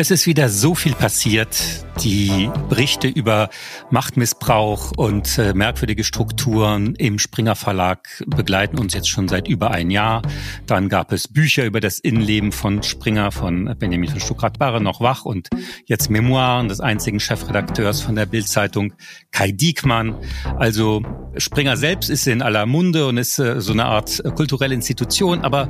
Es ist wieder so viel passiert. Die Berichte über Machtmissbrauch und äh, merkwürdige Strukturen im Springer Verlag begleiten uns jetzt schon seit über ein Jahr. Dann gab es Bücher über das Innenleben von Springer, von Benjamin von Stuckrad-Barre noch wach und jetzt Memoiren des einzigen Chefredakteurs von der Bildzeitung Kai Diekmann. Also Springer selbst ist in aller Munde und ist äh, so eine Art äh, kulturelle Institution, aber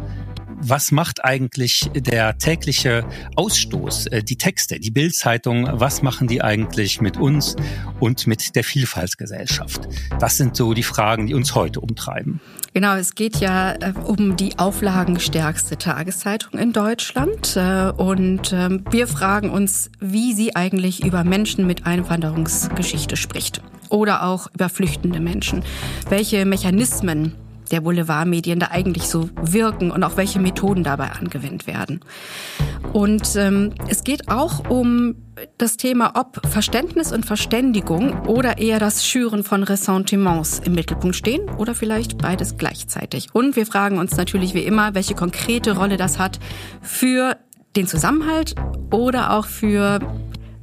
was macht eigentlich der tägliche Ausstoß, äh, die Texte, die Bildzeitung, was machen die eigentlich mit uns und mit der Vielfaltsgesellschaft? Das sind so die Fragen, die uns heute umtreiben. Genau, es geht ja äh, um die auflagenstärkste Tageszeitung in Deutschland. Äh, und ähm, wir fragen uns, wie sie eigentlich über Menschen mit Einwanderungsgeschichte spricht. Oder auch über flüchtende Menschen. Welche Mechanismen der Boulevardmedien da eigentlich so wirken und auch welche Methoden dabei angewendet werden. Und ähm, es geht auch um das Thema, ob Verständnis und Verständigung oder eher das Schüren von Ressentiments im Mittelpunkt stehen oder vielleicht beides gleichzeitig. Und wir fragen uns natürlich wie immer, welche konkrete Rolle das hat für den Zusammenhalt oder auch für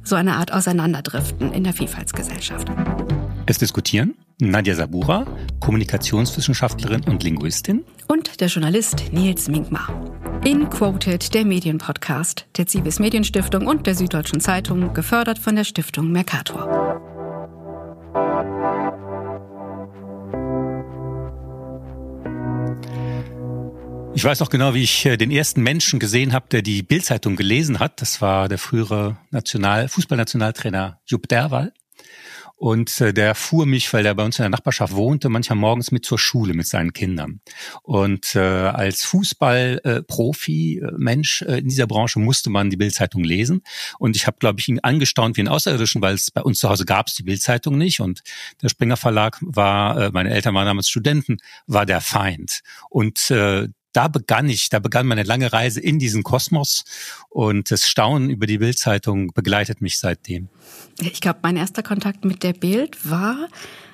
so eine Art Auseinanderdriften in der Vielfaltsgesellschaft. Es diskutieren Nadja Sabura, Kommunikationswissenschaftlerin und Linguistin. Und der Journalist Nils Minkmar. In Quoted, der Medienpodcast der Zivis Medienstiftung und der Süddeutschen Zeitung, gefördert von der Stiftung Mercator. Ich weiß noch genau, wie ich äh, den ersten Menschen gesehen habe, der die Bildzeitung gelesen hat. Das war der frühere National Fußballnationaltrainer Jupp Derwal. Und äh, der fuhr mich, weil er bei uns in der Nachbarschaft wohnte, manchmal morgens mit zur Schule mit seinen Kindern. Und äh, als Fußballprofi, äh, äh, in dieser Branche musste man die Bildzeitung lesen. Und ich habe, glaube ich, ihn angestaunt wie einen Außerirdischen, weil es bei uns zu Hause gab es die Bildzeitung nicht. Und der Springer Verlag war, äh, meine Eltern waren damals Studenten, war der Feind. Und äh, da begann ich, da begann meine lange Reise in diesen Kosmos und das Staunen über die Bildzeitung begleitet mich seitdem. Ich glaube, mein erster Kontakt mit der Bild war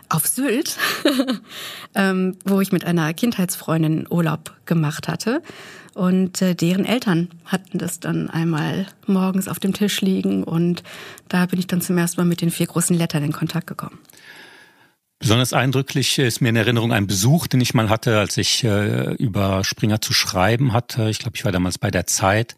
auf Sylt, ähm, wo ich mit einer Kindheitsfreundin Urlaub gemacht hatte. Und äh, deren Eltern hatten das dann einmal morgens auf dem Tisch liegen und da bin ich dann zum ersten Mal mit den vier großen Lettern in Kontakt gekommen. Besonders eindrücklich ist mir in Erinnerung ein Besuch, den ich mal hatte, als ich äh, über Springer zu schreiben hatte. Ich glaube, ich war damals bei der Zeit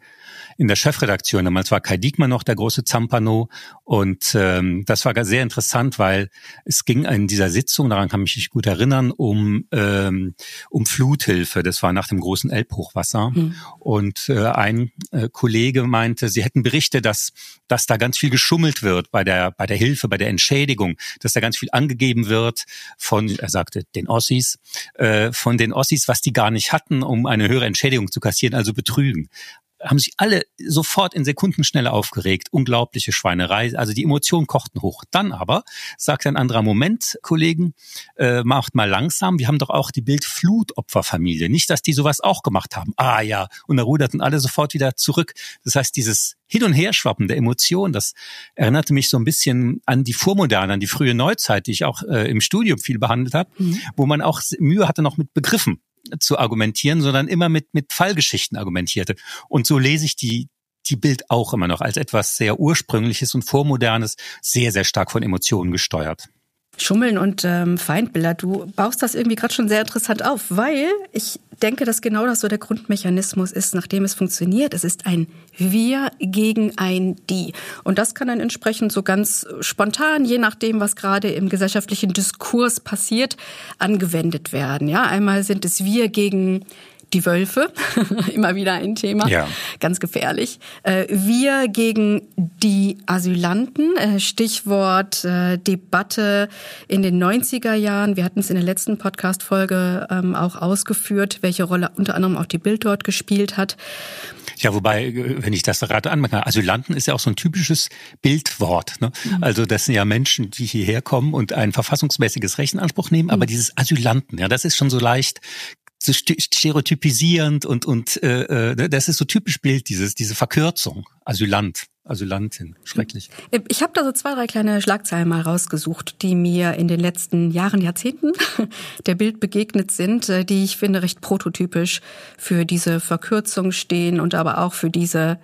in der Chefredaktion. Damals war Kai Diekmann noch der große Zampano und ähm, das war sehr interessant, weil es ging in dieser Sitzung, daran kann ich mich gut erinnern, um ähm, um Fluthilfe. Das war nach dem großen Elbhochwasser mhm. und äh, ein äh, Kollege meinte, sie hätten Berichte, dass dass da ganz viel geschummelt wird bei der bei der Hilfe, bei der Entschädigung, dass da ganz viel angegeben wird von, er sagte, den Ossis, äh, von den Ossis, was die gar nicht hatten, um eine höhere Entschädigung zu kassieren, also betrügen haben sich alle sofort in Sekundenschnelle aufgeregt. Unglaubliche Schweinerei. Also die Emotionen kochten hoch. Dann aber sagt ein anderer Moment, Kollegen, äh, macht mal langsam. Wir haben doch auch die Bildflutopferfamilie. Nicht, dass die sowas auch gemacht haben. Ah ja. Und da ruderten alle sofort wieder zurück. Das heißt, dieses Hin- und Herschwappen der Emotionen, das erinnerte mich so ein bisschen an die Vormoderne, an die frühe Neuzeit, die ich auch äh, im Studium viel behandelt habe, mhm. wo man auch Mühe hatte noch mit Begriffen zu argumentieren, sondern immer mit, mit Fallgeschichten argumentierte. Und so lese ich die, die Bild auch immer noch als etwas sehr ursprüngliches und vormodernes, sehr, sehr stark von Emotionen gesteuert. Schummeln und ähm, Feindbilder, du baust das irgendwie gerade schon sehr interessant auf, weil ich denke, dass genau das so der Grundmechanismus ist, nachdem es funktioniert. Es ist ein Wir gegen ein Die. Und das kann dann entsprechend so ganz spontan, je nachdem, was gerade im gesellschaftlichen Diskurs passiert, angewendet werden. Ja, einmal sind es Wir gegen die Wölfe, immer wieder ein Thema, ja. ganz gefährlich. Äh, wir gegen die Asylanten, äh, Stichwort äh, Debatte in den 90er Jahren. Wir hatten es in der letzten Podcast-Folge ähm, auch ausgeführt, welche Rolle unter anderem auch die Bild dort gespielt hat. Ja, wobei, wenn ich das gerade anmerke, Asylanten ist ja auch so ein typisches Bildwort. Ne? Mhm. Also das sind ja Menschen, die hierher kommen und ein verfassungsmäßiges Recht in Anspruch nehmen, aber mhm. dieses Asylanten, ja, das ist schon so leicht so stereotypisierend und und äh, äh, das ist so typisch Bild dieses diese Verkürzung Asylant Asylantin schrecklich. Ich habe da so zwei drei kleine Schlagzeilen mal rausgesucht, die mir in den letzten Jahren Jahrzehnten der Bild begegnet sind, äh, die ich finde recht prototypisch für diese Verkürzung stehen und aber auch für diese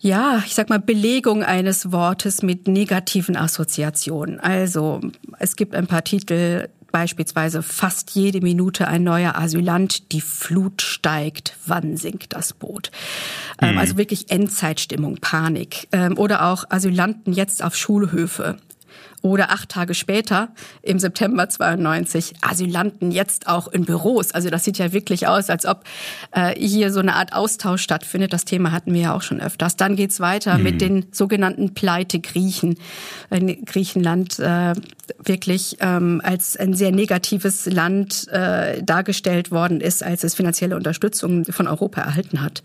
Ja, ich sag mal Belegung eines Wortes mit negativen Assoziationen. Also es gibt ein paar Titel, beispielsweise fast jede Minute ein neuer Asylant, die Flut steigt, wann sinkt das Boot? Ähm, mhm. Also wirklich Endzeitstimmung, Panik. Ähm, oder auch Asylanten jetzt auf Schulhöfe. Oder acht Tage später, im September 92, Asylanten jetzt auch in Büros. Also das sieht ja wirklich aus, als ob äh, hier so eine Art Austausch stattfindet. Das Thema hatten wir ja auch schon öfters. Dann geht's weiter mhm. mit den sogenannten Pleite-Griechen. Griechenland äh, wirklich ähm, als ein sehr negatives Land äh, dargestellt worden ist, als es finanzielle Unterstützung von Europa erhalten hat.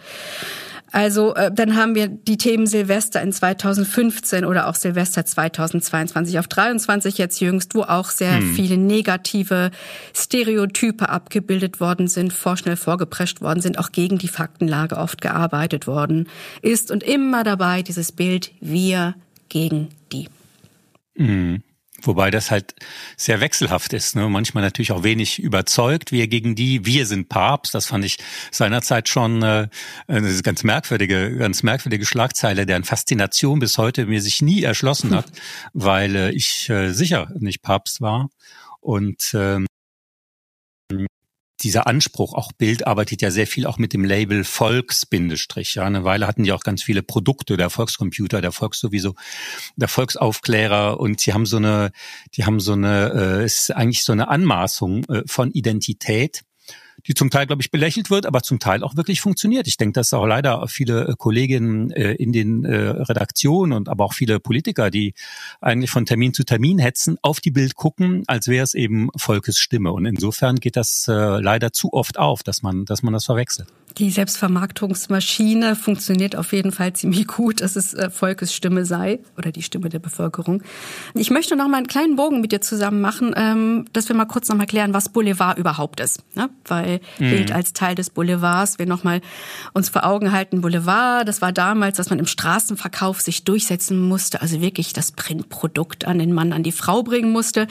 Also äh, dann haben wir die Themen Silvester in 2015 oder auch Silvester 2022 auf 23 jetzt jüngst, wo auch sehr hm. viele negative Stereotype abgebildet worden sind, vorschnell vorgeprescht worden sind, auch gegen die Faktenlage oft gearbeitet worden ist und immer dabei dieses Bild wir gegen die. Mhm. Wobei das halt sehr wechselhaft ist. Ne? Manchmal natürlich auch wenig überzeugt. Wir gegen die, wir sind Papst. Das fand ich seinerzeit schon äh, eine ganz merkwürdige, ganz merkwürdige Schlagzeile, deren Faszination bis heute mir sich nie erschlossen hat, weil äh, ich äh, sicher nicht Papst war. Und ähm, dieser Anspruch, auch Bild arbeitet ja sehr viel auch mit dem Label Volksbindestrich. Ja, eine Weile hatten die auch ganz viele Produkte, der Volkscomputer, der Volks sowieso, der Volksaufklärer und sie haben so eine, die haben so eine, äh, ist eigentlich so eine Anmaßung äh, von Identität die zum Teil, glaube ich, belächelt wird, aber zum Teil auch wirklich funktioniert. Ich denke, dass auch leider viele äh, Kolleginnen äh, in den äh, Redaktionen und aber auch viele Politiker, die eigentlich von Termin zu Termin hetzen, auf die Bild gucken, als wäre es eben Volkes Stimme. Und insofern geht das leider zu oft auf, dass man, dass man das verwechselt. Die Selbstvermarktungsmaschine funktioniert auf jeden Fall ziemlich gut, dass es Volkes Stimme sei oder die Stimme der Bevölkerung. Ich möchte noch mal einen kleinen Bogen mit dir zusammen machen, ähm, dass wir mal kurz noch mal klären, was Boulevard überhaupt ist. Ne? Weil mhm. Bild als Teil des Boulevards. Wir nochmal uns vor Augen halten, Boulevard, das war damals, dass man im Straßenverkauf sich durchsetzen musste, also wirklich das Printprodukt an den Mann, an die Frau bringen musste.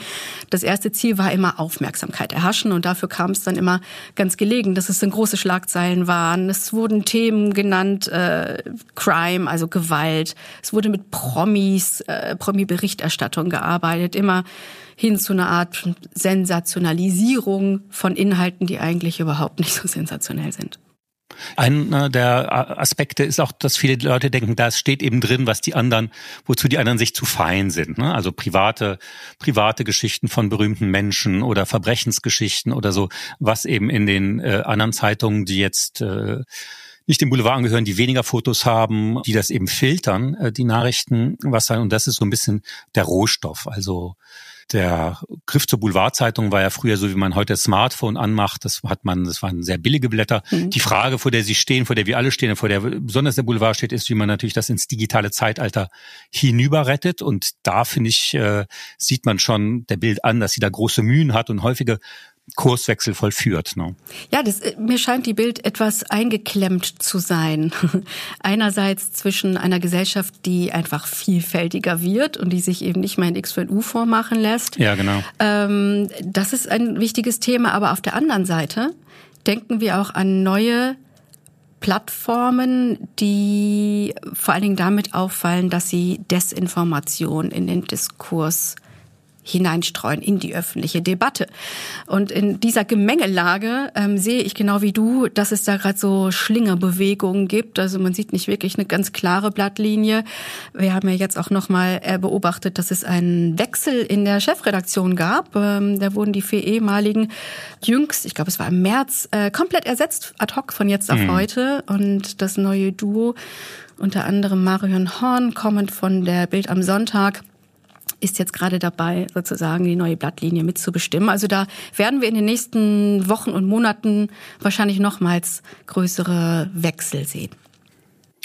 Das erste Ziel war immer Aufmerksamkeit erhaschen und dafür kam es dann immer ganz gelegen, dass es dann große Schlagzeilen waren. Es wurden Themen genannt, äh, Crime, also Gewalt. Es wurde mit Promis, äh, Promi-Berichterstattung gearbeitet, immer hin zu einer Art Sensationalisierung von Inhalten, die eigentlich überhaupt nicht so sensationell sind. Einer der Aspekte ist auch, dass viele Leute denken, da steht eben drin, was die anderen, wozu die anderen sich zu fein sind. Ne? Also private, private Geschichten von berühmten Menschen oder Verbrechensgeschichten oder so, was eben in den äh, anderen Zeitungen, die jetzt äh, nicht dem Boulevard angehören, die weniger Fotos haben, die das eben filtern, äh, die Nachrichten, was sein. Und das ist so ein bisschen der Rohstoff. Also der Griff zur Boulevardzeitung war ja früher so, wie man heute das Smartphone anmacht. Das hat man, das waren sehr billige Blätter. Mhm. Die Frage, vor der Sie stehen, vor der wir alle stehen, vor der besonders der Boulevard steht, ist, wie man natürlich das ins digitale Zeitalter hinüberrettet. Und da finde ich, äh, sieht man schon der Bild an, dass sie da große Mühen hat und häufige Kurswechsel vollführt. Ne? Ja, das, äh, mir scheint die Bild etwas eingeklemmt zu sein. Einerseits zwischen einer Gesellschaft, die einfach vielfältiger wird und die sich eben nicht mehr in X für ein U vormachen lässt. Ja, genau. Ähm, das ist ein wichtiges Thema, aber auf der anderen Seite denken wir auch an neue Plattformen, die vor allen Dingen damit auffallen, dass sie Desinformation in den Diskurs hineinstreuen in die öffentliche Debatte. Und in dieser Gemengelage ähm, sehe ich genau wie du, dass es da gerade so Schlingerbewegungen gibt. Also man sieht nicht wirklich eine ganz klare Blattlinie. Wir haben ja jetzt auch nochmal äh, beobachtet, dass es einen Wechsel in der Chefredaktion gab. Ähm, da wurden die vier ehemaligen jüngst, ich glaube es war im März, äh, komplett ersetzt ad hoc von jetzt auf mhm. heute. Und das neue Duo unter anderem Marion Horn, kommend von der Bild am Sonntag, ist jetzt gerade dabei, sozusagen die neue Blattlinie mitzubestimmen. Also da werden wir in den nächsten Wochen und Monaten wahrscheinlich nochmals größere Wechsel sehen.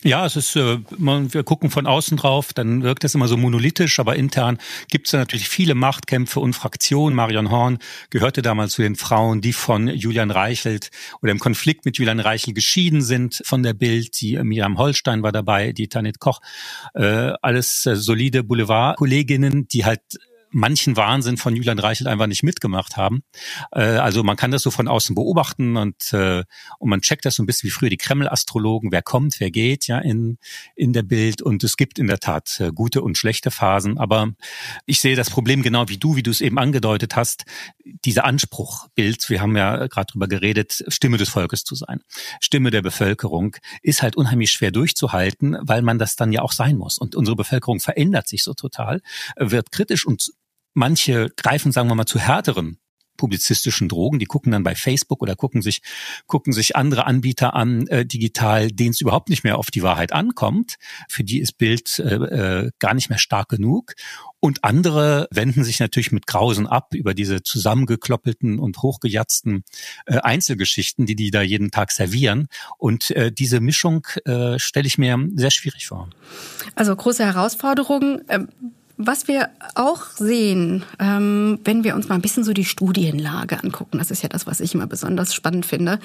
Ja, es ist, äh, wir gucken von außen drauf, dann wirkt es immer so monolithisch, aber intern gibt es natürlich viele Machtkämpfe und Fraktionen. Marion Horn gehörte damals zu den Frauen, die von Julian Reichelt oder im Konflikt mit Julian Reichelt geschieden sind von der Bild. Die äh, Miriam Holstein war dabei, die Tanit Koch, äh, alles solide Boulevard-Kolleginnen, die halt manchen Wahnsinn von Julian Reichelt einfach nicht mitgemacht haben. Äh, also man kann das so von außen beobachten und, äh, und man checkt das so ein bisschen wie früher die Kreml-Astrologen, wer kommt, wer geht, ja, in, in der Bild. Und es gibt in der Tat äh, gute und schlechte Phasen. Aber ich sehe das Problem genau wie du, wie du es eben angedeutet hast, dieser Anspruch, Bild, wir haben ja gerade drüber geredet, Stimme des Volkes zu sein, Stimme der Bevölkerung, ist halt unheimlich schwer durchzuhalten, weil man das dann ja auch sein muss. Und unsere Bevölkerung verändert sich so total, wird kritisch und manche greifen, sagen wir mal, zu härteren publizistischen Drogen. Die gucken dann bei Facebook oder gucken sich, gucken sich andere Anbieter an, äh, digital, denen es überhaupt nicht mehr auf die Wahrheit ankommt. Für die ist Bild äh, äh, gar nicht mehr stark genug. Und andere wenden sich natürlich mit Grausen ab über diese zusammengekloppelten und hochgejatzten äh, Einzelgeschichten, die die da jeden Tag servieren. Und äh, diese Mischung äh, stelle ich mir sehr schwierig vor. Also große Herausforderung. Ähm was wir auch sehen, ähm, wenn wir uns mal ein bisschen so die Studienlage angucken, das ist ja das, was ich immer besonders spannend finde,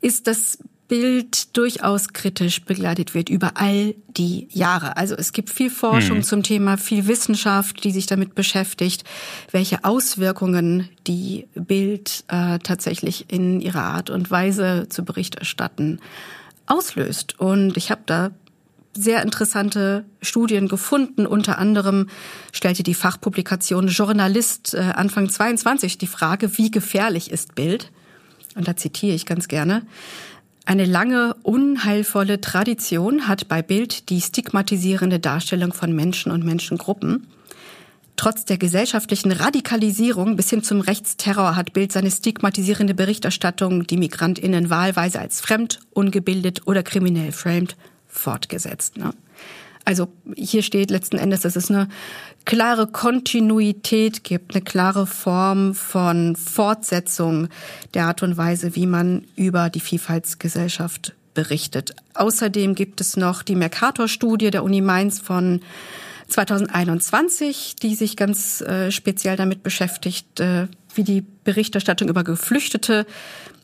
ist, dass Bild durchaus kritisch begleitet wird über all die Jahre. Also es gibt viel Forschung hm. zum Thema, viel Wissenschaft, die sich damit beschäftigt, welche Auswirkungen die Bild äh, tatsächlich in ihrer Art und Weise zu Bericht erstatten auslöst. Und ich habe da sehr interessante Studien gefunden. Unter anderem stellte die Fachpublikation Journalist äh, Anfang 22 die Frage, wie gefährlich ist Bild? Und da zitiere ich ganz gerne. Eine lange, unheilvolle Tradition hat bei Bild die stigmatisierende Darstellung von Menschen und Menschengruppen. Trotz der gesellschaftlichen Radikalisierung bis hin zum Rechtsterror hat Bild seine stigmatisierende Berichterstattung, die Migrantinnen wahlweise als fremd, ungebildet oder kriminell framed, fortgesetzt. Ne? Also hier steht letzten Endes, dass es eine klare Kontinuität gibt, eine klare Form von Fortsetzung der Art und Weise, wie man über die Vielfaltsgesellschaft berichtet. Außerdem gibt es noch die Mercator-Studie der Uni Mainz von 2021, die sich ganz äh, speziell damit beschäftigt, äh, wie die Berichterstattung über Geflüchtete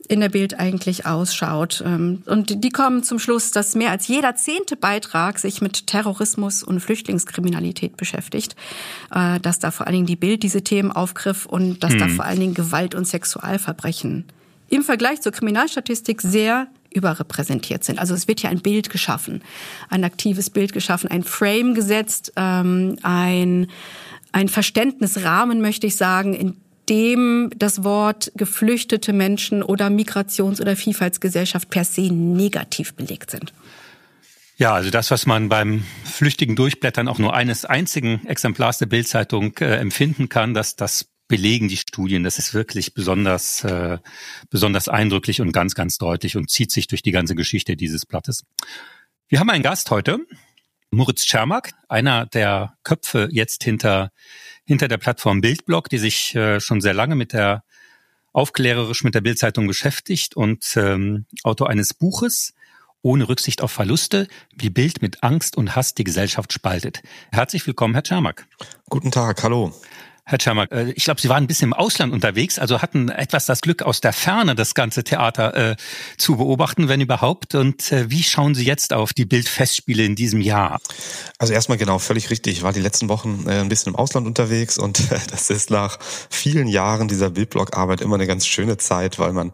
in der Bild eigentlich ausschaut. Ähm, und die kommen zum Schluss, dass mehr als jeder zehnte Beitrag sich mit Terrorismus und Flüchtlingskriminalität beschäftigt, äh, dass da vor allen Dingen die Bild diese Themen aufgriff und dass hm. da vor allen Dingen Gewalt und Sexualverbrechen im Vergleich zur Kriminalstatistik sehr überrepräsentiert sind. Also es wird hier ein Bild geschaffen, ein aktives Bild geschaffen, ein Frame gesetzt, ähm, ein ein Verständnisrahmen, möchte ich sagen, in dem das Wort geflüchtete Menschen oder Migrations- oder Vielfaltsgesellschaft per se negativ belegt sind. Ja, also das, was man beim flüchtigen Durchblättern auch nur eines einzigen Exemplars der Bildzeitung äh, empfinden kann, dass das belegen die Studien. Das ist wirklich besonders, äh, besonders eindrücklich und ganz, ganz deutlich und zieht sich durch die ganze Geschichte dieses Blattes. Wir haben einen Gast heute, Moritz Czermak, einer der Köpfe jetzt hinter hinter der Plattform Bildblog, die sich äh, schon sehr lange mit der aufklärerisch mit der Bildzeitung beschäftigt und ähm, Autor eines Buches ohne Rücksicht auf Verluste, wie Bild mit Angst und Hass die Gesellschaft spaltet. Herzlich willkommen, Herr Czermak. Guten Tag, hallo. Herr Czermak, äh, ich glaube, Sie waren ein bisschen im Ausland unterwegs, also hatten etwas das Glück, aus der Ferne das ganze Theater äh, zu beobachten, wenn überhaupt. Und äh, wie schauen Sie jetzt auf die Bildfestspiele in diesem Jahr? Also erstmal genau, völlig richtig. Ich war die letzten Wochen ein bisschen im Ausland unterwegs und das ist nach vielen Jahren dieser Bildblog-Arbeit immer eine ganz schöne Zeit, weil man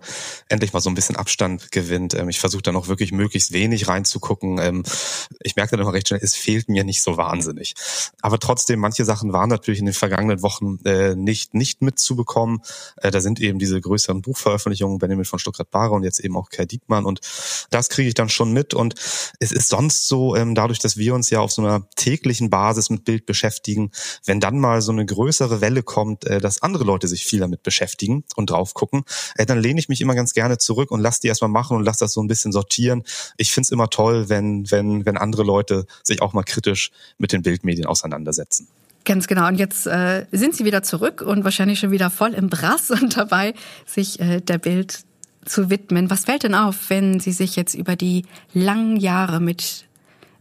endlich mal so ein bisschen Abstand gewinnt. Ähm, ich versuche dann auch wirklich möglichst wenig reinzugucken. Ähm, ich merke dann immer recht schnell, es fehlt mir nicht so wahnsinnig. Aber trotzdem, manche Sachen waren natürlich in den vergangenen Wochen Wochen äh, nicht nicht mitzubekommen. Äh, da sind eben diese größeren Buchveröffentlichungen, Benjamin von Stuttgart-Barre und jetzt eben auch Kai Diekmann und das kriege ich dann schon mit und es ist sonst so, ähm, dadurch, dass wir uns ja auf so einer täglichen Basis mit Bild beschäftigen, wenn dann mal so eine größere Welle kommt, äh, dass andere Leute sich viel damit beschäftigen und drauf gucken, äh, dann lehne ich mich immer ganz gerne zurück und lass die erstmal machen und lass das so ein bisschen sortieren. Ich finde es immer toll, wenn, wenn, wenn andere Leute sich auch mal kritisch mit den Bildmedien auseinandersetzen. Ganz genau. Und jetzt äh, sind Sie wieder zurück und wahrscheinlich schon wieder voll im Brass und dabei, sich äh, der Bild zu widmen. Was fällt denn auf, wenn Sie sich jetzt über die langen Jahre mit,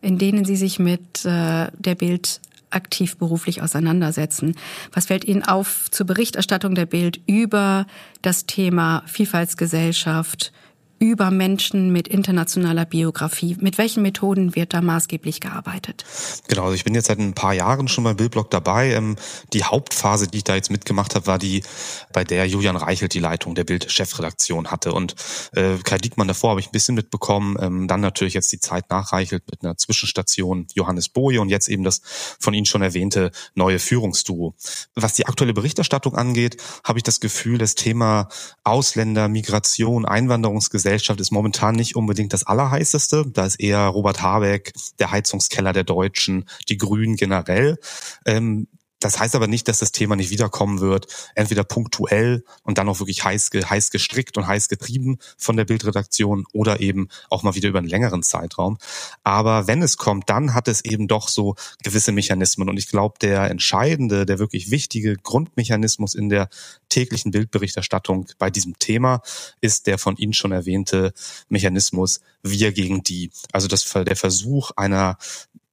in denen Sie sich mit äh, der Bild aktiv beruflich auseinandersetzen. Was fällt Ihnen auf zur Berichterstattung der Bild über das Thema Vielfaltsgesellschaft, über Menschen mit internationaler Biografie. Mit welchen Methoden wird da maßgeblich gearbeitet? Genau, also ich bin jetzt seit ein paar Jahren schon beim Bildblog dabei. Ähm, die Hauptphase, die ich da jetzt mitgemacht habe, war die, bei der Julian Reichelt die Leitung der Bild-Chefredaktion hatte. Und äh, Kai Diekmann davor habe ich ein bisschen mitbekommen. Ähm, dann natürlich jetzt die Zeit nach Reichelt mit einer Zwischenstation Johannes Boje und jetzt eben das von Ihnen schon erwähnte neue Führungsduo. Was die aktuelle Berichterstattung angeht, habe ich das Gefühl, das Thema Ausländer, Migration, Einwanderungsgesellschaft ist momentan nicht unbedingt das Allerheißeste. Da ist eher Robert Habeck, der Heizungskeller der Deutschen, die Grünen generell. Ähm, das heißt aber nicht, dass das Thema nicht wiederkommen wird, entweder punktuell und dann auch wirklich heiß, heiß gestrickt und heiß getrieben von der Bildredaktion oder eben auch mal wieder über einen längeren Zeitraum. Aber wenn es kommt, dann hat es eben doch so gewisse Mechanismen. Und ich glaube, der entscheidende, der wirklich wichtige Grundmechanismus in der täglichen Bildberichterstattung bei diesem Thema ist der von Ihnen schon erwähnte Mechanismus wir gegen die. Also das, der Versuch einer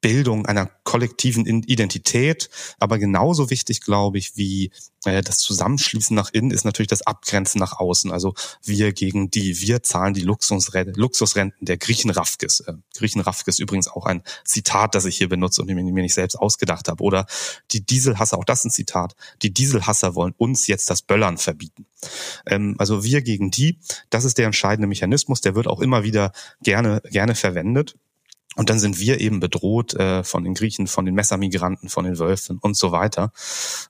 Bildung einer kollektiven Identität. Aber genauso wichtig, glaube ich, wie äh, das Zusammenschließen nach innen ist natürlich das Abgrenzen nach außen. Also wir gegen die, wir zahlen die Luxusrenten, der Griechen Rafkes. Äh, Griechen Rafkes übrigens auch ein Zitat, das ich hier benutze und mir nicht selbst ausgedacht habe. Oder die Dieselhasser, auch das ist ein Zitat, die Dieselhasser wollen uns jetzt das Böllern verbieten. Ähm, also wir gegen die, das ist der entscheidende Mechanismus, der wird auch immer wieder gerne, gerne verwendet. Und dann sind wir eben bedroht äh, von den Griechen, von den Messermigranten, von den Wölfen und so weiter.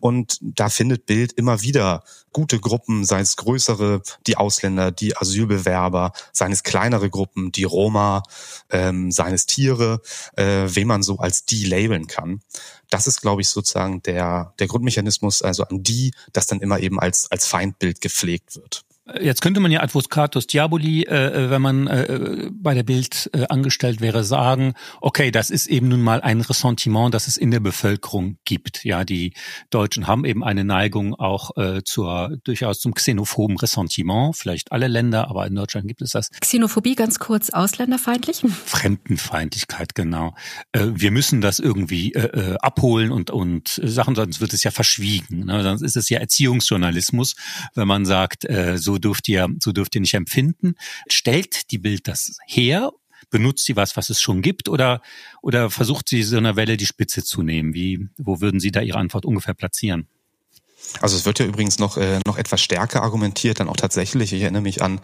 Und da findet Bild immer wieder gute Gruppen, sei es größere, die Ausländer, die Asylbewerber, seien es kleinere Gruppen, die Roma, ähm, seien es Tiere, äh, wen man so als die labeln kann. Das ist, glaube ich, sozusagen der, der Grundmechanismus, also an die, das dann immer eben als, als Feindbild gepflegt wird. Jetzt könnte man ja Advocatus Diaboli, äh, äh, wenn man äh, bei der Bild äh, angestellt wäre, sagen, okay, das ist eben nun mal ein Ressentiment, das es in der Bevölkerung gibt. Ja, die Deutschen haben eben eine Neigung auch äh, zur durchaus zum xenophoben Ressentiment. Vielleicht alle Länder, aber in Deutschland gibt es das. Xenophobie ganz kurz, ausländerfeindlich? Fremdenfeindlichkeit, genau. Äh, wir müssen das irgendwie äh, äh abholen und und Sachen, sonst wird es ja verschwiegen. Ne? Sonst ist es ja Erziehungsjournalismus, wenn man sagt, äh, so dürft ihr, so dürft ihr nicht empfinden. Stellt die Bild das her? Benutzt sie was, was es schon gibt, oder, oder versucht sie so einer Welle die Spitze zu nehmen? Wie, wo würden Sie da Ihre Antwort ungefähr platzieren? Also es wird ja übrigens noch, äh, noch etwas stärker argumentiert, dann auch tatsächlich. Ich erinnere mich an,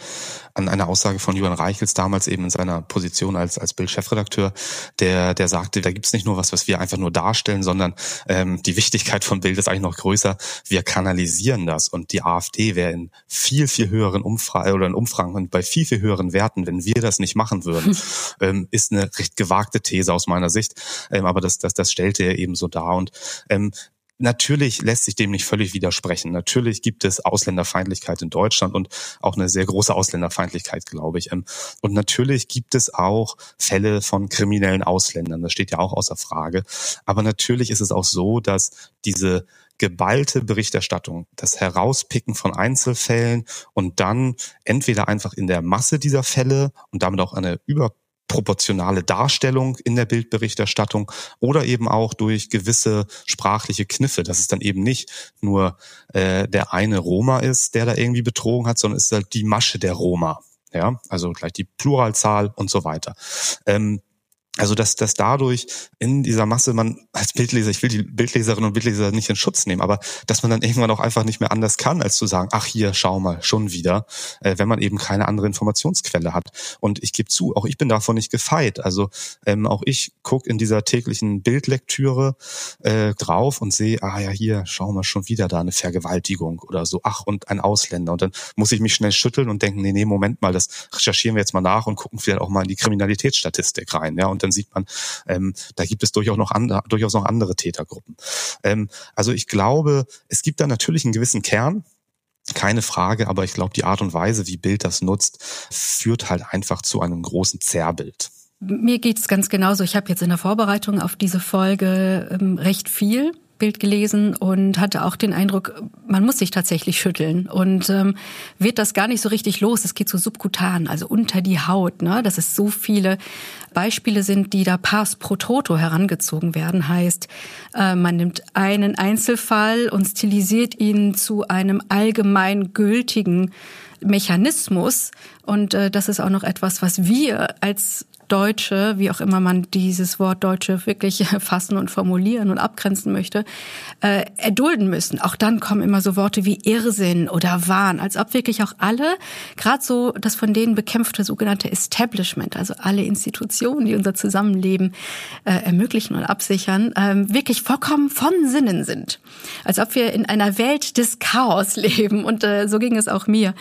an eine Aussage von Johann Reichels damals eben in seiner Position als, als Bild-Chefredakteur, der, der sagte, da gibt's nicht nur was, was wir einfach nur darstellen, sondern ähm, die Wichtigkeit von Bild ist eigentlich noch größer. Wir kanalisieren das und die AfD wäre in viel, viel höheren Umfragen oder in Umfragen und bei viel, viel höheren Werten, wenn wir das nicht machen würden, ähm, ist eine recht gewagte These aus meiner Sicht. Ähm, aber das, das, das stellte er eben so dar. Und ähm, Natürlich lässt sich dem nicht völlig widersprechen. Natürlich gibt es Ausländerfeindlichkeit in Deutschland und auch eine sehr große Ausländerfeindlichkeit, glaube ich. Ähm, und natürlich gibt es auch Fälle von kriminellen Ausländern. Das steht ja auch außer Frage. Aber natürlich ist es auch so, dass diese geballte Berichterstattung, das Herauspicken von Einzelfällen und dann entweder einfach in der Masse dieser Fälle und damit auch eine über proportionale Darstellung in der Bildberichterstattung oder eben auch durch gewisse sprachliche Kniffe, dass es dann eben nicht nur äh, der eine Roma ist, der da irgendwie betrogen hat, sondern es ist halt die Masche der Roma. Ja, also gleich die Pluralzahl und so weiter. Ähm, also dass, dass dadurch in dieser Masse man als Bildleser, ich will die Bildleserinnen und Bildleser nicht in Schutz nehmen, aber dass man dann irgendwann auch einfach nicht mehr anders kann, als zu sagen, ach hier, schau mal, schon wieder, äh, wenn man eben keine andere Informationsquelle hat. Und ich gebe zu, auch ich bin davon nicht gefeit. Also ähm, auch ich gucke in dieser täglichen Bildlektüre äh, drauf und sehe, ah ja, hier, schau mal, schon wieder da eine Vergewaltigung oder so, ach und ein Ausländer. Und dann muss ich mich schnell schütteln und denken, nee, nee, Moment mal, das recherchieren wir jetzt mal nach und gucken vielleicht auch mal in die Kriminalitätsstatistik rein. Ja, und dann sieht man, ähm, da gibt es durchaus noch, andere, durchaus noch andere Tätergruppen. Ähm, also ich glaube, es gibt da natürlich einen gewissen Kern, keine Frage, aber ich glaube, die Art und Weise, wie Bild das nutzt, führt halt einfach zu einem großen Zerrbild. Mir geht es ganz genauso. Ich habe jetzt in der Vorbereitung auf diese Folge ähm, recht viel Bild gelesen und hatte auch den Eindruck, man muss sich tatsächlich schütteln und ähm, wird das gar nicht so richtig los. Es geht so subkutan, also unter die Haut, ne? dass es so viele Beispiele sind, die da pars pro toto herangezogen werden. Heißt, äh, man nimmt einen Einzelfall und stilisiert ihn zu einem allgemein gültigen Mechanismus. Und äh, das ist auch noch etwas, was wir als Deutsche, wie auch immer man dieses Wort Deutsche wirklich fassen und formulieren und abgrenzen möchte, äh, erdulden müssen. Auch dann kommen immer so Worte wie Irrsinn oder Wahn, als ob wirklich auch alle, gerade so das von denen bekämpfte sogenannte Establishment, also alle Institutionen, die unser Zusammenleben äh, ermöglichen und absichern, äh, wirklich vollkommen von Sinnen sind. Als ob wir in einer Welt des Chaos leben. Und äh, so ging es auch mir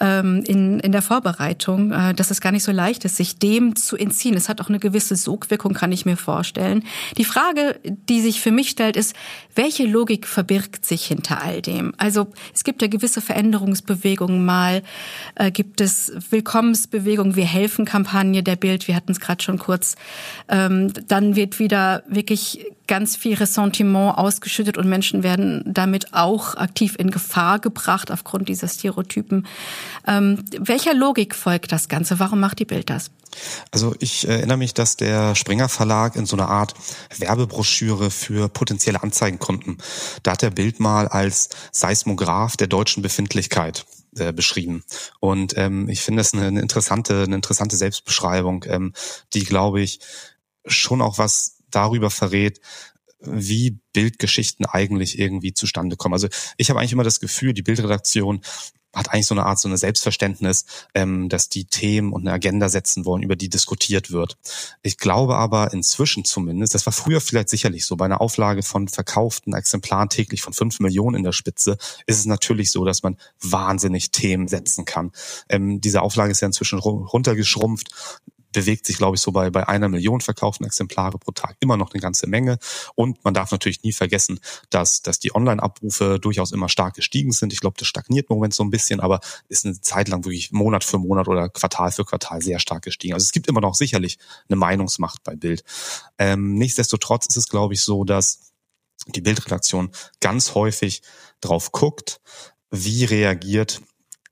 ähm, in, in der Vorbereitung, äh, dass es gar nicht so leicht ist, sich dem zu entziehen. Es hat auch eine gewisse Sogwirkung, kann ich mir vorstellen. Die Frage, die sich für mich stellt, ist, welche Logik verbirgt sich hinter all dem? Also es gibt ja gewisse Veränderungsbewegungen. Mal äh, gibt es Willkommensbewegungen, wir helfen Kampagne der Bild, wir hatten es gerade schon kurz. Ähm, dann wird wieder wirklich ganz viel Ressentiment ausgeschüttet und Menschen werden damit auch aktiv in Gefahr gebracht aufgrund dieser Stereotypen. Ähm, welcher Logik folgt das Ganze? Warum macht die Bild das? Also ich erinnere mich, dass der Springer Verlag in so einer Art Werbebroschüre für potenzielle Anzeigenkunden, da hat der Bild mal als Seismograph der deutschen Befindlichkeit äh, beschrieben. Und ähm, ich finde eine, eine, interessante, eine interessante Selbstbeschreibung, ähm, die, glaube ich, schon auch was darüber verrät, wie Bildgeschichten eigentlich irgendwie zustande kommen. Also ich habe eigentlich immer das Gefühl, die Bildredaktion hat eigentlich so eine Art, so eine Selbstverständnis, ähm, dass die Themen und eine Agenda setzen wollen, über die diskutiert wird. Ich glaube aber inzwischen zumindest, das war früher vielleicht sicherlich so, bei einer Auflage von verkauften Exemplaren täglich von fünf Millionen in der Spitze, ist es natürlich so, dass man wahnsinnig Themen setzen kann. Ähm, diese Auflage ist ja inzwischen runtergeschrumpft bewegt sich, glaube ich, so bei, bei einer Million verkauften Exemplare pro Tag immer noch eine ganze Menge. Und man darf natürlich nie vergessen, dass, dass die Online-Abrufe durchaus immer stark gestiegen sind. Ich glaube, das stagniert im Moment so ein bisschen, aber ist eine Zeit lang wirklich Monat für Monat oder Quartal für Quartal sehr stark gestiegen. Also es gibt immer noch sicherlich eine Meinungsmacht bei Bild. Ähm, nichtsdestotrotz ist es, glaube ich, so, dass die Bildredaktion ganz häufig drauf guckt, wie reagiert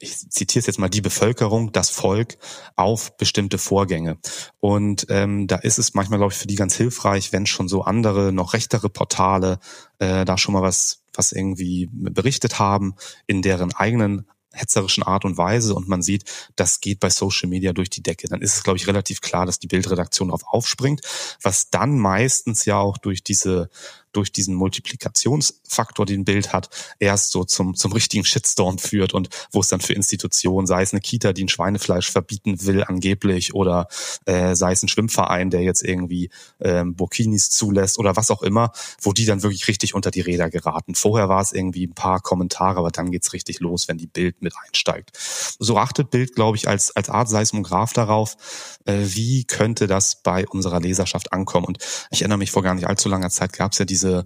ich zitiere es jetzt mal, die Bevölkerung, das Volk auf bestimmte Vorgänge. Und ähm, da ist es manchmal, glaube ich, für die ganz hilfreich, wenn schon so andere, noch rechtere Portale äh, da schon mal was, was irgendwie berichtet haben in deren eigenen hetzerischen Art und Weise. Und man sieht, das geht bei Social Media durch die Decke, dann ist es, glaube ich, relativ klar, dass die Bildredaktion darauf aufspringt, was dann meistens ja auch durch diese durch diesen Multiplikationsfaktor, den Bild hat, erst so zum, zum richtigen Shitstorm führt und wo es dann für Institutionen, sei es eine Kita, die ein Schweinefleisch verbieten will angeblich oder äh, sei es ein Schwimmverein, der jetzt irgendwie ähm, Burkinis zulässt oder was auch immer, wo die dann wirklich richtig unter die Räder geraten. Vorher war es irgendwie ein paar Kommentare, aber dann geht's richtig los, wenn die Bild mit einsteigt. So achtet Bild, glaube ich, als, als Art Seismograph darauf, äh, wie könnte das bei unserer Leserschaft ankommen. Und ich erinnere mich, vor gar nicht allzu langer Zeit gab es ja diese diese,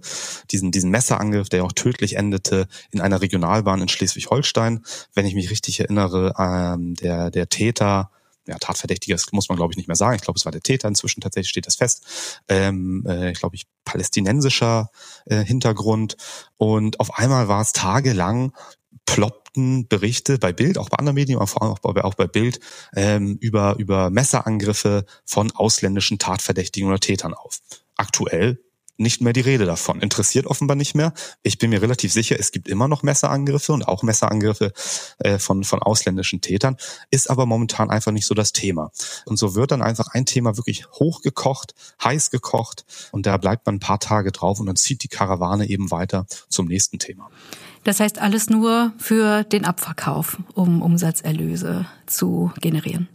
diesen, diesen Messerangriff, der auch tödlich endete, in einer Regionalbahn in Schleswig-Holstein. Wenn ich mich richtig erinnere, ähm, der, der Täter, ja, Tatverdächtiger, das muss man glaube ich nicht mehr sagen. Ich glaube, es war der Täter. Inzwischen tatsächlich steht das fest. Ähm, äh, ich glaube, ich palästinensischer äh, Hintergrund. Und auf einmal war es tagelang ploppten Berichte bei Bild, auch bei anderen Medien, aber vor allem auch bei, auch bei Bild, ähm, über, über Messerangriffe von ausländischen Tatverdächtigen oder Tätern auf. Aktuell nicht mehr die Rede davon. Interessiert offenbar nicht mehr. Ich bin mir relativ sicher, es gibt immer noch Messerangriffe und auch Messerangriffe äh, von, von ausländischen Tätern, ist aber momentan einfach nicht so das Thema. Und so wird dann einfach ein Thema wirklich hochgekocht, heiß gekocht und da bleibt man ein paar Tage drauf und dann zieht die Karawane eben weiter zum nächsten Thema. Das heißt alles nur für den Abverkauf, um Umsatzerlöse zu generieren.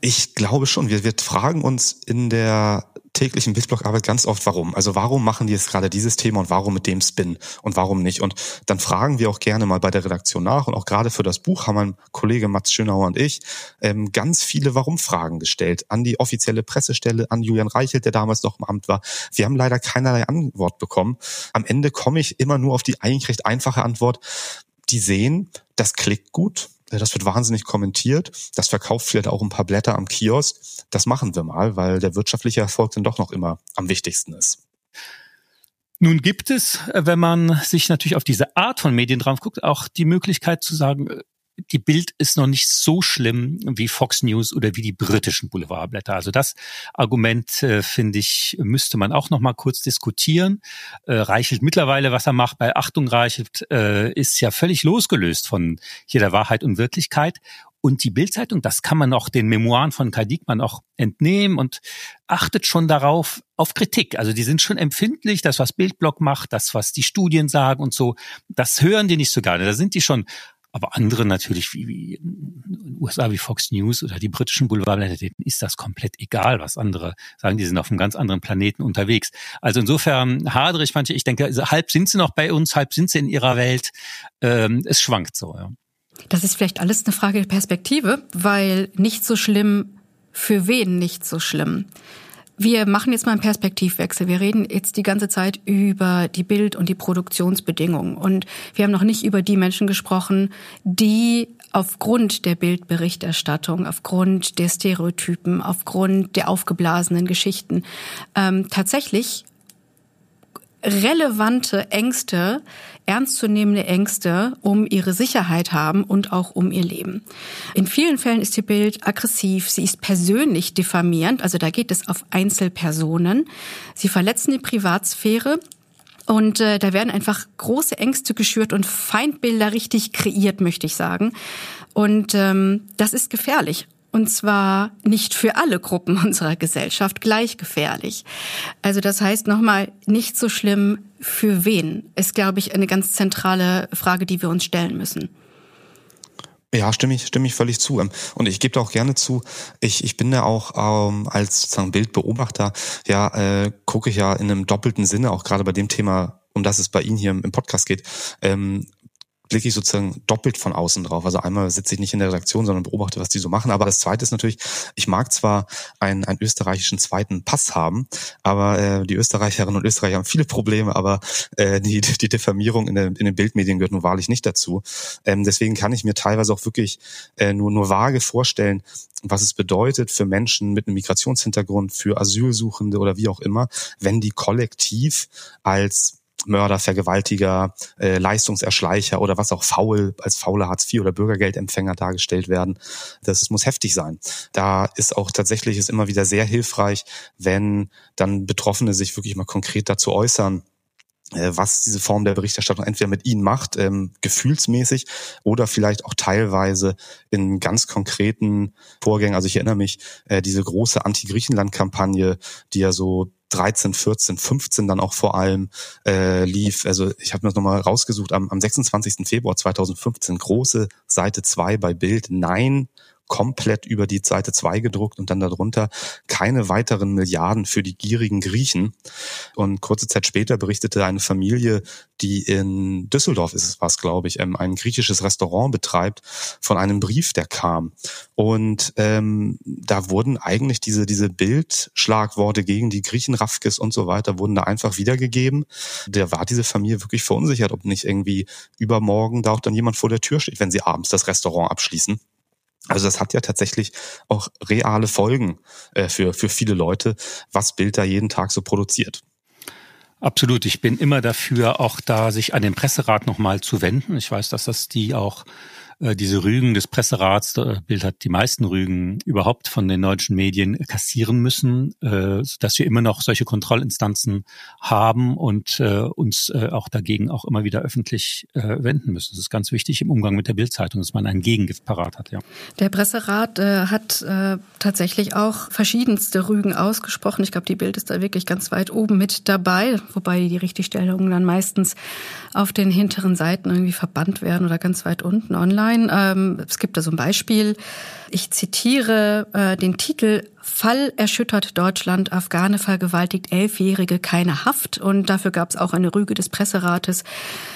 Ich glaube schon. Wir, wir fragen uns in der täglichen Bitblock-Arbeit ganz oft, warum. Also warum machen die jetzt gerade dieses Thema und warum mit dem Spin und warum nicht? Und dann fragen wir auch gerne mal bei der Redaktion nach und auch gerade für das Buch haben mein Kollege Mats Schönauer und ich ähm, ganz viele Warum-Fragen gestellt an die offizielle Pressestelle, an Julian Reichelt, der damals noch im Amt war. Wir haben leider keinerlei Antwort bekommen. Am Ende komme ich immer nur auf die eigentlich recht einfache Antwort. Die sehen, das klickt gut, das wird wahnsinnig kommentiert. Das verkauft vielleicht auch ein paar Blätter am Kiosk. Das machen wir mal, weil der wirtschaftliche Erfolg dann doch noch immer am wichtigsten ist. Nun gibt es, wenn man sich natürlich auf diese Art von Medien drauf guckt, auch die Möglichkeit zu sagen, die Bild ist noch nicht so schlimm wie Fox News oder wie die britischen Boulevardblätter. Also das Argument, äh, finde ich, müsste man auch noch mal kurz diskutieren. Äh, Reichelt mittlerweile, was er macht bei Achtung Reichelt, äh, ist ja völlig losgelöst von jeder Wahrheit und Wirklichkeit. Und die Bildzeitung, das kann man auch den Memoiren von Kai Diekmann auch entnehmen und achtet schon darauf, auf Kritik. Also die sind schon empfindlich, das, was Bildblock macht, das, was die Studien sagen und so, das hören die nicht so gerne. Da sind die schon aber andere natürlich wie, wie USA wie Fox News oder die britischen Boulevardblätter, denen ist das komplett egal, was andere sagen. Die sind auf einem ganz anderen Planeten unterwegs. Also insofern hadere ich manche. Ich denke, halb sind sie noch bei uns, halb sind sie in ihrer Welt. Ähm, es schwankt so. Ja. Das ist vielleicht alles eine Frage der Perspektive, weil nicht so schlimm für wen nicht so schlimm. Wir machen jetzt mal einen Perspektivwechsel. Wir reden jetzt die ganze Zeit über die Bild- und die Produktionsbedingungen. Und wir haben noch nicht über die Menschen gesprochen, die aufgrund der Bildberichterstattung, aufgrund der Stereotypen, aufgrund der aufgeblasenen Geschichten ähm, tatsächlich relevante Ängste, ernstzunehmende Ängste um ihre Sicherheit haben und auch um ihr Leben. In vielen Fällen ist die Bild aggressiv, sie ist persönlich diffamierend, also da geht es auf Einzelpersonen. Sie verletzen die Privatsphäre, und äh, da werden einfach große Ängste geschürt und Feindbilder richtig kreiert, möchte ich sagen. Und ähm, das ist gefährlich. Und zwar nicht für alle Gruppen unserer Gesellschaft gleich gefährlich. Also das heißt nochmal, nicht so schlimm für wen, ist, glaube ich, eine ganz zentrale Frage, die wir uns stellen müssen. Ja, stimme ich, stimme ich völlig zu. Ähm, und ich gebe auch gerne zu, ich, ich bin ja auch ähm, als sozusagen Bildbeobachter, ja, äh, gucke ich ja in einem doppelten Sinne, auch gerade bei dem Thema, um das es bei Ihnen hier im Podcast geht, ähm, blicke ich sozusagen doppelt von außen drauf. Also einmal sitze ich nicht in der Redaktion, sondern beobachte, was die so machen. Aber das Zweite ist natürlich, ich mag zwar einen, einen österreichischen zweiten Pass haben, aber äh, die Österreicherinnen und Österreicher haben viele Probleme, aber äh, die, die Diffamierung in, der, in den Bildmedien gehört nun wahrlich nicht dazu. Ähm, deswegen kann ich mir teilweise auch wirklich äh, nur, nur vage vorstellen, was es bedeutet für Menschen mit einem Migrationshintergrund, für Asylsuchende oder wie auch immer, wenn die kollektiv als Mörder, Vergewaltiger, äh, Leistungserschleicher oder was auch faul als faule Hartz-IV oder Bürgergeldempfänger dargestellt werden. Das muss heftig sein. Da ist auch tatsächlich ist immer wieder sehr hilfreich, wenn dann Betroffene sich wirklich mal konkret dazu äußern, was diese Form der Berichterstattung entweder mit ihnen macht, ähm, gefühlsmäßig oder vielleicht auch teilweise in ganz konkreten Vorgängen. Also ich erinnere mich, äh, diese große Anti-Griechenland-Kampagne, die ja so 13, 14, 15 dann auch vor allem äh, lief. Also ich habe mir das nochmal rausgesucht, am, am 26. Februar 2015, große Seite 2 bei Bild, Nein komplett über die Seite 2 gedruckt und dann darunter keine weiteren Milliarden für die gierigen Griechen. Und kurze Zeit später berichtete eine Familie, die in Düsseldorf ist es was, glaube ich, ähm, ein griechisches Restaurant betreibt, von einem Brief, der kam. Und ähm, da wurden eigentlich diese, diese Bildschlagworte gegen die Griechen, Rafkes und so weiter, wurden da einfach wiedergegeben. Da war diese Familie wirklich verunsichert, ob nicht irgendwie übermorgen da auch dann jemand vor der Tür steht, wenn sie abends das Restaurant abschließen. Also das hat ja tatsächlich auch reale Folgen äh, für, für viele Leute, was Bild da jeden Tag so produziert. Absolut. Ich bin immer dafür, auch da sich an den Presserat nochmal zu wenden. Ich weiß, dass das die auch diese Rügen des Presserats, äh, Bild hat die meisten Rügen überhaupt von den deutschen Medien kassieren müssen, äh, dass wir immer noch solche Kontrollinstanzen haben und äh, uns äh, auch dagegen auch immer wieder öffentlich äh, wenden müssen. Das ist ganz wichtig im Umgang mit der Bildzeitung, dass man ein Gegengift parat hat. Ja. Der Presserat äh, hat äh, tatsächlich auch verschiedenste Rügen ausgesprochen. Ich glaube, die Bild ist da wirklich ganz weit oben mit dabei, wobei die Richtigstellungen dann meistens auf den hinteren Seiten irgendwie verbannt werden oder ganz weit unten online. Ähm, es gibt da so ein Beispiel. Ich zitiere äh, den Titel Fall erschüttert Deutschland, Afghane vergewaltigt Elfjährige, keine Haft. Und dafür gab es auch eine Rüge des Presserates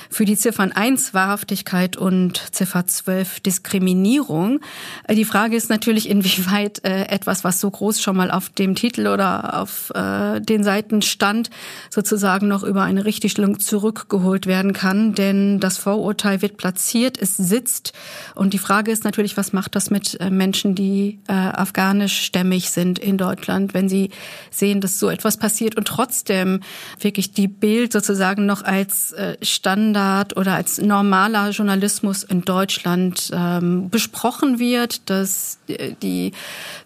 für die Ziffern 1 Wahrhaftigkeit und Ziffer 12 Diskriminierung. Äh, die Frage ist natürlich, inwieweit äh, etwas, was so groß schon mal auf dem Titel oder auf äh, den Seiten stand, sozusagen noch über eine Richtigstellung zurückgeholt werden kann. Denn das Vorurteil wird platziert, es sitzt. Und die Frage ist natürlich, was macht das mit äh, Menschen, die äh, afghanischstämmig sind? Sind in Deutschland, wenn sie sehen, dass so etwas passiert und trotzdem wirklich die Bild sozusagen noch als äh, Standard oder als normaler Journalismus in Deutschland ähm, besprochen wird, dass die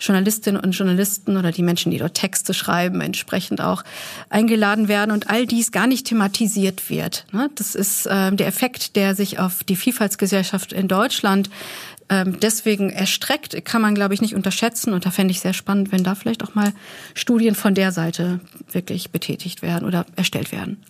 Journalistinnen und Journalisten oder die Menschen, die dort Texte schreiben, entsprechend auch eingeladen werden und all dies gar nicht thematisiert wird. Ne? Das ist äh, der Effekt, der sich auf die Vielfaltsgesellschaft in Deutschland ähm, deswegen erstreckt, kann man, glaube ich, nicht unterschätzen. Und da fände ich sehr spannend, wenn da vielleicht auch mal Studien von der Seite wirklich betätigt werden oder erstellt werden.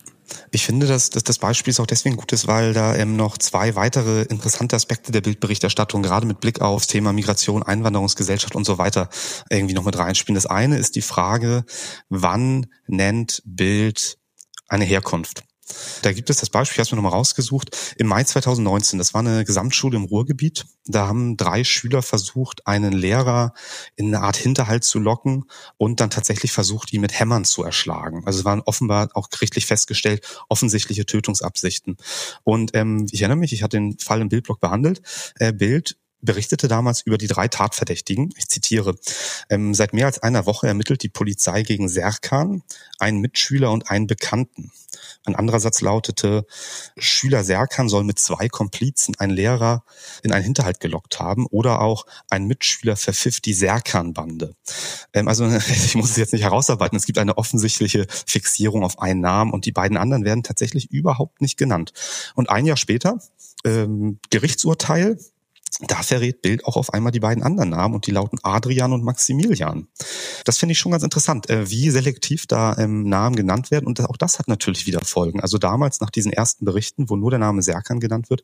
Ich finde, dass, dass das Beispiel ist auch deswegen gut ist, weil da ähm, noch zwei weitere interessante Aspekte der Bildberichterstattung, gerade mit Blick aufs Thema Migration, Einwanderungsgesellschaft und so weiter, irgendwie noch mit reinspielen. Das eine ist die Frage, wann nennt Bild eine Herkunft? Da gibt es das Beispiel, ich habe es mir nochmal rausgesucht, im Mai 2019, das war eine Gesamtschule im Ruhrgebiet, da haben drei Schüler versucht, einen Lehrer in eine Art Hinterhalt zu locken und dann tatsächlich versucht, ihn mit Hämmern zu erschlagen. Also es waren offenbar auch gerichtlich festgestellt, offensichtliche Tötungsabsichten. Und ähm, ich erinnere mich, ich hatte den Fall im Bildblock behandelt. Äh, Bild berichtete damals über die drei Tatverdächtigen. Ich zitiere. Ähm, seit mehr als einer Woche ermittelt die Polizei gegen Serkan, einen Mitschüler und einen Bekannten. Ein anderer Satz lautete, Schüler Serkan soll mit zwei Komplizen einen Lehrer in einen Hinterhalt gelockt haben oder auch ein Mitschüler verpfiff die Serkan-Bande. Ähm, also ich muss es jetzt nicht herausarbeiten. Es gibt eine offensichtliche Fixierung auf einen Namen und die beiden anderen werden tatsächlich überhaupt nicht genannt. Und ein Jahr später, ähm, Gerichtsurteil, da verrät Bild auch auf einmal die beiden anderen Namen und die lauten Adrian und Maximilian. Das finde ich schon ganz interessant, äh, wie selektiv da ähm, Namen genannt werden und auch das hat natürlich wieder Folgen. Also damals nach diesen ersten Berichten, wo nur der Name Serkan genannt wird,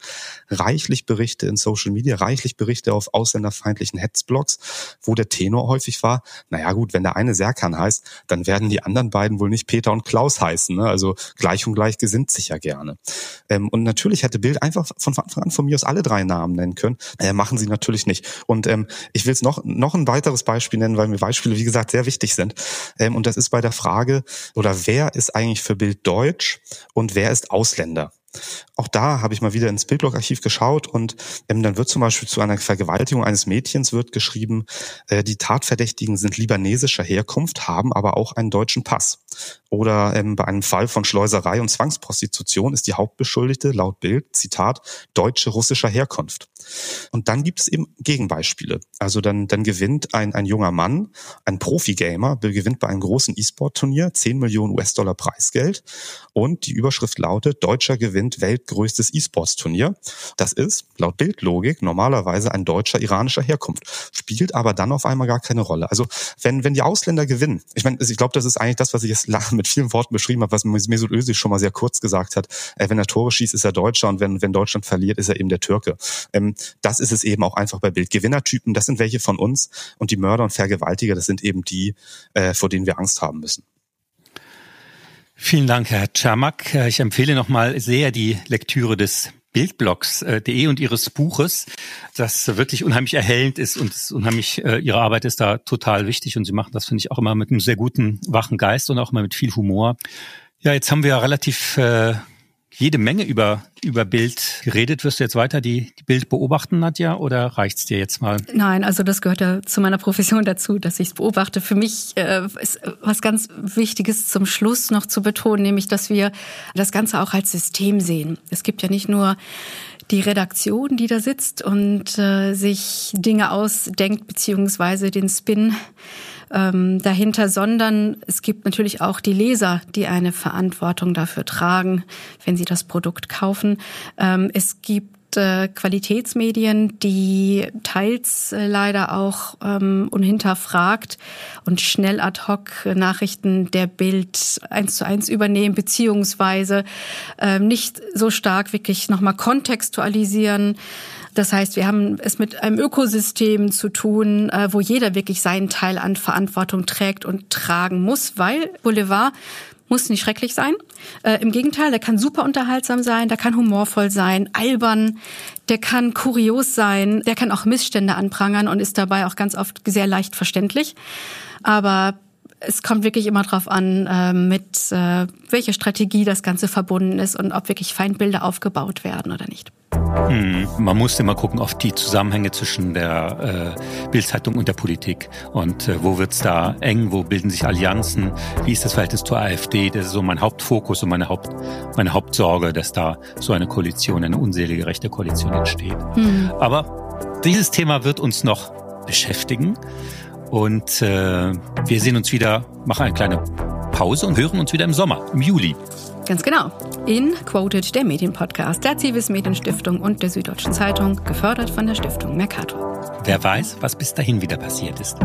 reichlich Berichte in Social Media, reichlich Berichte auf ausländerfeindlichen Hetzblogs, wo der Tenor häufig war, naja gut, wenn der eine Serkan heißt, dann werden die anderen beiden wohl nicht Peter und Klaus heißen. Ne? Also gleich und gleich gesinnt sich ja gerne. Ähm, und natürlich hätte Bild einfach von Anfang an von mir aus alle drei Namen nennen können äh, machen sie natürlich nicht. Und ähm, ich will es noch, noch ein weiteres Beispiel nennen, weil mir Beispiele, wie gesagt, sehr wichtig sind. Ähm, und das ist bei der Frage, oder wer ist eigentlich für Bild Deutsch und wer ist Ausländer? Auch da habe ich mal wieder ins Bildblogarchiv geschaut und ähm, dann wird zum Beispiel zu einer Vergewaltigung eines Mädchens wird geschrieben, äh, die Tatverdächtigen sind libanesischer Herkunft, haben aber auch einen deutschen Pass. Oder ähm, bei einem Fall von Schleuserei und Zwangsprostitution ist die Hauptbeschuldigte laut Bild, Zitat, deutsche russischer Herkunft. Und dann gibt es eben Gegenbeispiele. Also dann, dann gewinnt ein, ein junger Mann, ein Profi-Gamer, gewinnt bei einem großen E-Sport-Turnier 10 Millionen US-Dollar Preisgeld und die Überschrift lautet, Deutscher gewinnt weltgrößtes E-Sports-Turnier. Das ist, laut Bildlogik, normalerweise ein Deutscher iranischer Herkunft, spielt aber dann auf einmal gar keine Rolle. Also wenn, wenn die Ausländer gewinnen, ich meine, ich glaube, das ist eigentlich das, was ich jetzt mit vielen Worten beschrieben habe, was Mesut Özil schon mal sehr kurz gesagt hat. Äh, wenn er Tore schießt, ist er Deutscher und wenn, wenn Deutschland verliert, ist er eben der Türke. Ähm, das ist es eben auch einfach bei Bild. Gewinnertypen, das sind welche von uns und die Mörder und Vergewaltiger, das sind eben die, äh, vor denen wir Angst haben müssen. Vielen Dank, Herr Czermak. Ich empfehle nochmal sehr die Lektüre des Bildblogs.de und Ihres Buches, das wirklich unheimlich erhellend ist und unheimlich, äh, Ihre Arbeit ist da total wichtig und Sie machen das, finde ich, auch immer mit einem sehr guten, wachen Geist und auch immer mit viel Humor. Ja, jetzt haben wir relativ äh, jede Menge über, über Bild geredet. Wirst du jetzt weiter die, die Bild beobachten, Nadja, oder reicht's dir jetzt mal? Nein, also das gehört ja zu meiner Profession dazu, dass ich es beobachte. Für mich äh, ist was ganz Wichtiges zum Schluss noch zu betonen, nämlich, dass wir das Ganze auch als System sehen. Es gibt ja nicht nur die Redaktion, die da sitzt und äh, sich Dinge ausdenkt, beziehungsweise den Spin ähm, dahinter, sondern es gibt natürlich auch die Leser, die eine Verantwortung dafür tragen, wenn sie das Produkt kaufen. Ähm, es gibt äh, Qualitätsmedien, die teils äh, leider auch ähm, unhinterfragt und schnell ad hoc Nachrichten der Bild eins zu eins übernehmen, beziehungsweise ähm, nicht so stark wirklich nochmal kontextualisieren. Das heißt, wir haben es mit einem Ökosystem zu tun, äh, wo jeder wirklich seinen Teil an Verantwortung trägt und tragen muss, weil Boulevard muss nicht schrecklich sein. Äh, Im Gegenteil, der kann super unterhaltsam sein, der kann humorvoll sein, albern, der kann kurios sein, der kann auch Missstände anprangern und ist dabei auch ganz oft sehr leicht verständlich. Aber es kommt wirklich immer darauf an, äh, mit äh, welcher Strategie das Ganze verbunden ist und ob wirklich Feindbilder aufgebaut werden oder nicht. Hm, man muss immer gucken auf die Zusammenhänge zwischen der äh, Bildzeitung und der Politik. Und äh, wo wird's da eng, wo bilden sich Allianzen, wie ist das Verhältnis zur AfD? Das ist so mein Hauptfokus und meine, Haupt, meine Hauptsorge, dass da so eine Koalition, eine unselige rechte Koalition entsteht. Hm. Aber dieses Thema wird uns noch beschäftigen. Und äh, wir sehen uns wieder, machen eine kleine Pause und hören uns wieder im Sommer, im Juli. Ganz genau. In Quoted, der Medienpodcast der Zivis Medienstiftung und der Süddeutschen Zeitung, gefördert von der Stiftung Mercator. Wer weiß, was bis dahin wieder passiert ist.